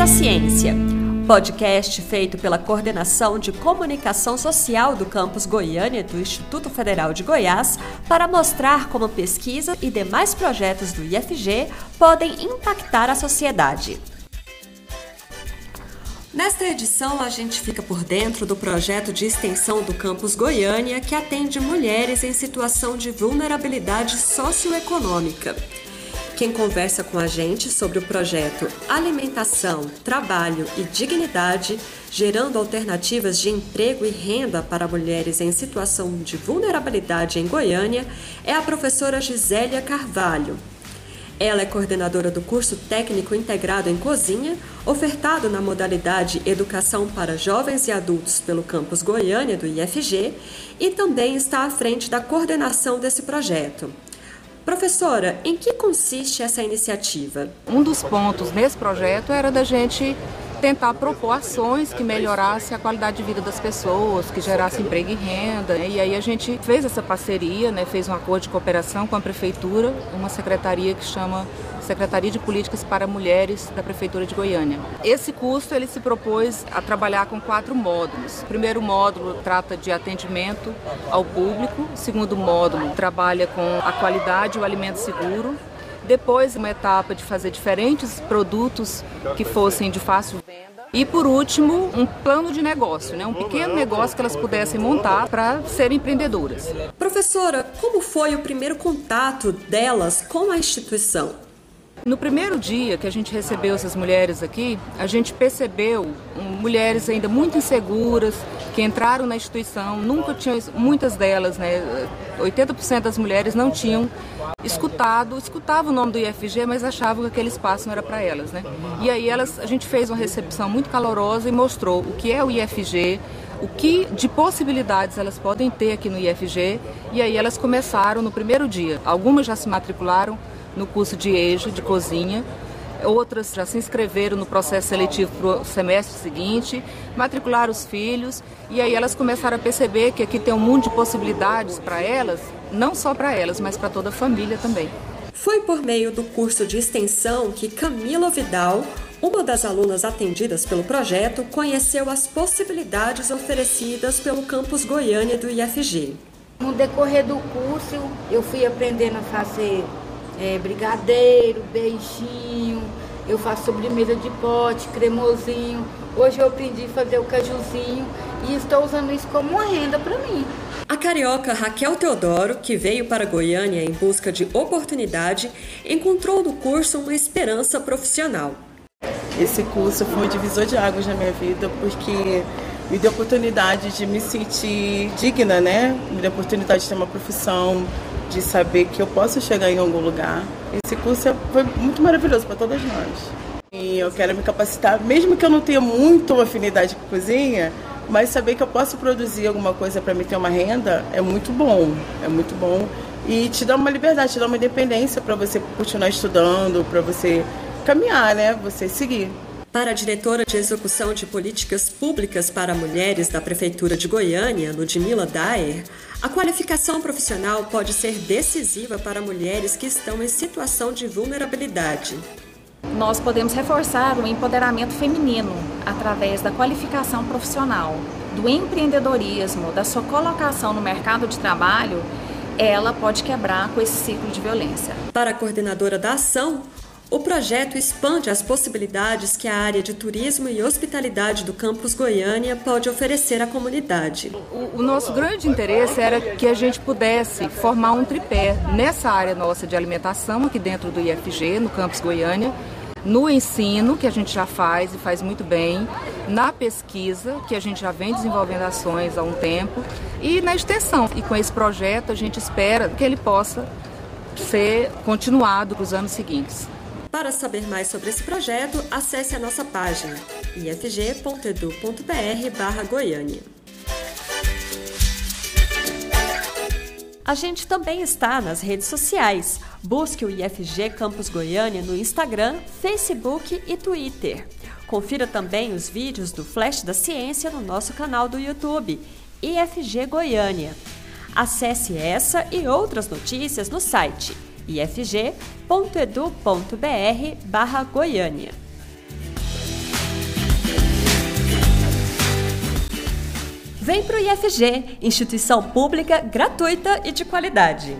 da Ciência, podcast feito pela Coordenação de Comunicação Social do Campus Goiânia do Instituto Federal de Goiás para mostrar como pesquisa e demais projetos do IFG podem impactar a sociedade. Nesta edição, a gente fica por dentro do projeto de extensão do Campus Goiânia que atende mulheres em situação de vulnerabilidade socioeconômica. Quem conversa com a gente sobre o projeto Alimentação, Trabalho e Dignidade, gerando alternativas de emprego e renda para mulheres em situação de vulnerabilidade em Goiânia, é a professora Gisélia Carvalho. Ela é coordenadora do curso técnico integrado em cozinha, ofertado na modalidade Educação para Jovens e Adultos pelo campus Goiânia do IFG e também está à frente da coordenação desse projeto. Professora, em que consiste essa iniciativa? Um dos pontos nesse projeto era da gente tentar propor ações que melhorassem a qualidade de vida das pessoas, que gerassem emprego e renda. E aí a gente fez essa parceria, né, fez um acordo de cooperação com a prefeitura, uma secretaria que chama Secretaria de Políticas para Mulheres da Prefeitura de Goiânia. Esse curso ele se propôs a trabalhar com quatro módulos. O primeiro módulo trata de atendimento ao público, o segundo módulo trabalha com a qualidade e o alimento seguro, depois, uma etapa de fazer diferentes produtos que fossem de fácil venda. E por último, um plano de negócio, né? um pequeno negócio que elas pudessem montar para serem empreendedoras. Professora, como foi o primeiro contato delas com a instituição? No primeiro dia que a gente recebeu essas mulheres aqui, a gente percebeu mulheres ainda muito inseguras, que entraram na instituição, nunca tinham, muitas delas, né, 80% das mulheres não tinham escutado, escutavam o nome do IFG, mas achavam que aquele espaço não era para elas, né? E aí elas, a gente fez uma recepção muito calorosa e mostrou o que é o IFG, o que de possibilidades elas podem ter aqui no IFG, e aí elas começaram no primeiro dia. Algumas já se matricularam no curso de EJA, de cozinha, outras já se inscreveram no processo seletivo para o semestre seguinte, matricularam os filhos e aí elas começaram a perceber que aqui tem um mundo de possibilidades para elas, não só para elas, mas para toda a família também. Foi por meio do curso de extensão que Camila Vidal, uma das alunas atendidas pelo projeto, conheceu as possibilidades oferecidas pelo campus Goiânia do IFG. No decorrer do curso, eu fui aprendendo a fazer é, brigadeiro, beijinho, eu faço sobremesa de pote, cremosinho. Hoje eu aprendi a fazer o cajuzinho e estou usando isso como uma renda para mim. A carioca Raquel Teodoro, que veio para Goiânia em busca de oportunidade, encontrou no curso uma esperança profissional. Esse curso foi um divisor de águas na minha vida porque me deu oportunidade de me sentir digna, né? Me deu oportunidade de ter uma profissão, de saber que eu posso chegar em algum lugar. Esse curso é, foi muito maravilhoso para todas nós. E eu quero me capacitar, mesmo que eu não tenha muito afinidade com cozinha, mas saber que eu posso produzir alguma coisa para me ter uma renda é muito bom, é muito bom e te dá uma liberdade, te dá uma independência para você continuar estudando, para você caminhar, né? Você seguir. Para a diretora de Execução de Políticas Públicas para Mulheres da Prefeitura de Goiânia, Ludmila Daer, a qualificação profissional pode ser decisiva para mulheres que estão em situação de vulnerabilidade. Nós podemos reforçar o empoderamento feminino através da qualificação profissional, do empreendedorismo, da sua colocação no mercado de trabalho ela pode quebrar com esse ciclo de violência. Para a coordenadora da ação, o projeto expande as possibilidades que a área de turismo e hospitalidade do campus Goiânia pode oferecer à comunidade. O, o, nosso grande interesse era que a gente pudesse formar um tripé nessa área nossa de alimentação, aqui dentro do IFG, no campus Goiânia, no ensino, que a gente já faz e faz muito bem, na pesquisa, que a gente já vem desenvolvendo ações há um tempo, e na extensão. E com esse projeto a gente espera que ele possa ser continuado para os anos seguintes. Para saber mais sobre esse projeto, acesse a nossa página ifg.edu.br Goiânia. A gente também está nas redes sociais. Busque o IFG Campus Goiânia no Instagram, Facebook e Twitter. Confira também os vídeos do Flash da Ciência no nosso canal do YouTube, IFG Goiânia. Acesse essa e outras notícias no site ifg.edu.br barra Goiânia. Vem para o IFG, instituição pública, gratuita e de qualidade.